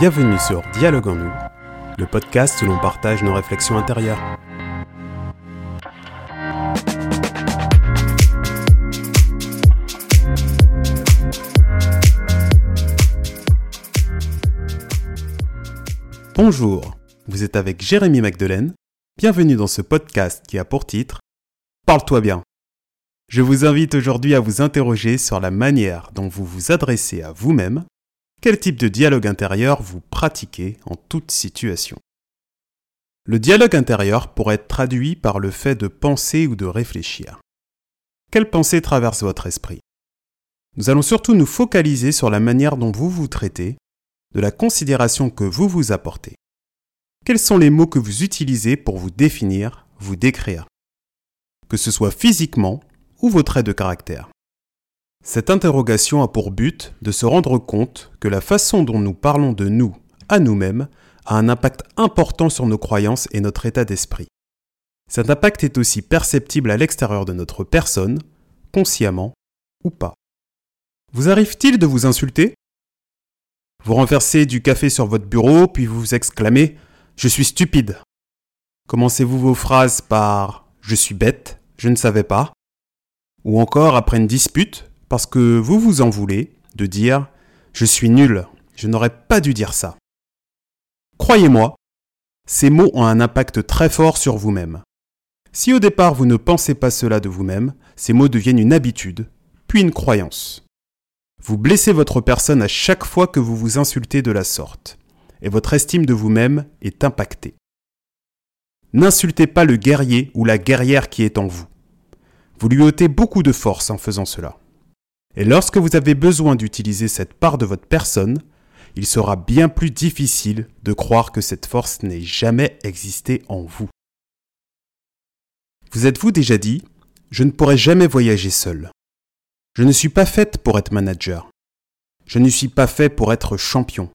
Bienvenue sur Dialogue en nous, le podcast où l'on partage nos réflexions intérieures. Bonjour, vous êtes avec Jérémy Magdelaine. Bienvenue dans ce podcast qui a pour titre Parle-toi bien. Je vous invite aujourd'hui à vous interroger sur la manière dont vous vous adressez à vous-même quel type de dialogue intérieur vous pratiquez en toute situation? Le dialogue intérieur pourrait être traduit par le fait de penser ou de réfléchir. Quelle pensée traverse votre esprit? Nous allons surtout nous focaliser sur la manière dont vous vous traitez, de la considération que vous vous apportez. Quels sont les mots que vous utilisez pour vous définir, vous décrire? Que ce soit physiquement ou vos traits de caractère. Cette interrogation a pour but de se rendre compte que la façon dont nous parlons de nous à nous-mêmes a un impact important sur nos croyances et notre état d'esprit. Cet impact est aussi perceptible à l'extérieur de notre personne, consciemment ou pas. Vous arrive-t-il de vous insulter? Vous renversez du café sur votre bureau, puis vous exclamez ⁇ Je suis stupide !⁇ Commencez-vous vos phrases par ⁇ Je suis bête, je ne savais pas ⁇ Ou encore, après une dispute, parce que vous vous en voulez de dire ⁇ Je suis nul, je n'aurais pas dû dire ça ⁇ Croyez-moi, ces mots ont un impact très fort sur vous-même. Si au départ vous ne pensez pas cela de vous-même, ces mots deviennent une habitude, puis une croyance. Vous blessez votre personne à chaque fois que vous vous insultez de la sorte, et votre estime de vous-même est impactée. N'insultez pas le guerrier ou la guerrière qui est en vous. Vous lui ôtez beaucoup de force en faisant cela. Et lorsque vous avez besoin d'utiliser cette part de votre personne, il sera bien plus difficile de croire que cette force n'ait jamais existé en vous. Vous êtes-vous déjà dit, je ne pourrai jamais voyager seul. Je ne suis pas faite pour être manager. Je ne suis pas fait pour être champion.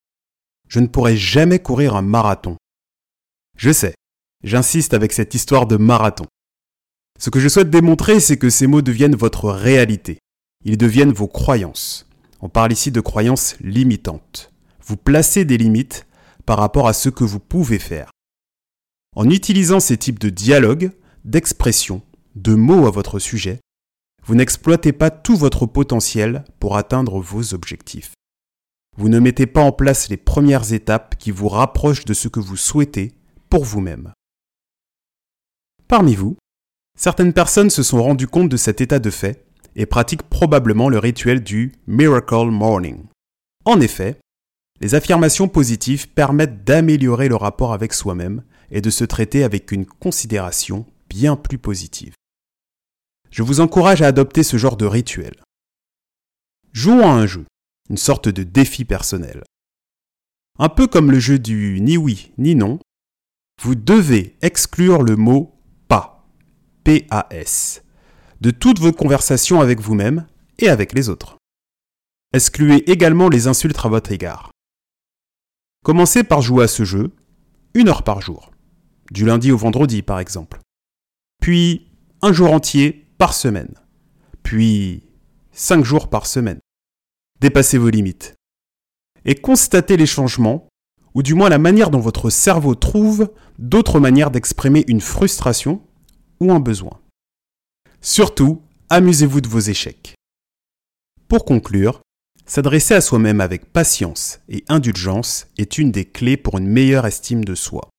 Je ne pourrai jamais courir un marathon. Je sais, j'insiste avec cette histoire de marathon. Ce que je souhaite démontrer, c'est que ces mots deviennent votre réalité. Ils deviennent vos croyances. On parle ici de croyances limitantes. Vous placez des limites par rapport à ce que vous pouvez faire. En utilisant ces types de dialogues, d'expressions, de mots à votre sujet, vous n'exploitez pas tout votre potentiel pour atteindre vos objectifs. Vous ne mettez pas en place les premières étapes qui vous rapprochent de ce que vous souhaitez pour vous-même. Parmi vous, certaines personnes se sont rendues compte de cet état de fait et pratique probablement le rituel du Miracle Morning. En effet, les affirmations positives permettent d'améliorer le rapport avec soi-même et de se traiter avec une considération bien plus positive. Je vous encourage à adopter ce genre de rituel. Jouons à un jeu, une sorte de défi personnel. Un peu comme le jeu du ni oui ni non, vous devez exclure le mot pas, P-A-S, de toutes vos conversations avec vous-même et avec les autres. Excluez également les insultes à votre égard. Commencez par jouer à ce jeu une heure par jour, du lundi au vendredi par exemple. Puis un jour entier par semaine. Puis cinq jours par semaine. Dépassez vos limites. Et constatez les changements, ou du moins la manière dont votre cerveau trouve d'autres manières d'exprimer une frustration ou un besoin. Surtout, amusez-vous de vos échecs. Pour conclure, s'adresser à soi-même avec patience et indulgence est une des clés pour une meilleure estime de soi.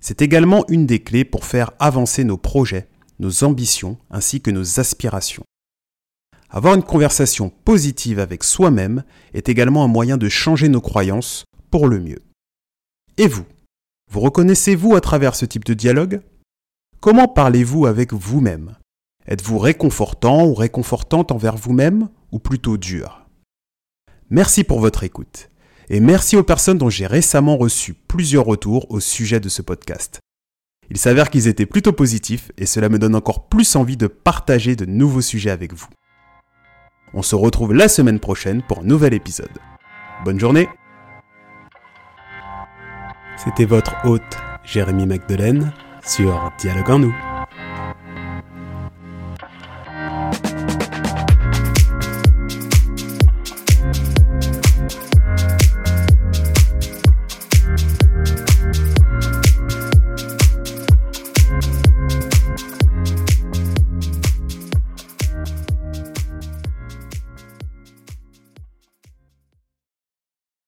C'est également une des clés pour faire avancer nos projets, nos ambitions ainsi que nos aspirations. Avoir une conversation positive avec soi-même est également un moyen de changer nos croyances pour le mieux. Et vous Vous reconnaissez-vous à travers ce type de dialogue? Comment parlez-vous avec vous-même? Êtes-vous réconfortant ou réconfortante envers vous-même ou plutôt dur? Merci pour votre écoute et merci aux personnes dont j'ai récemment reçu plusieurs retours au sujet de ce podcast. Il s'avère qu'ils étaient plutôt positifs et cela me donne encore plus envie de partager de nouveaux sujets avec vous. On se retrouve la semaine prochaine pour un nouvel épisode. Bonne journée C'était votre hôte Jérémy Magdelaine sur Dialogue en nous.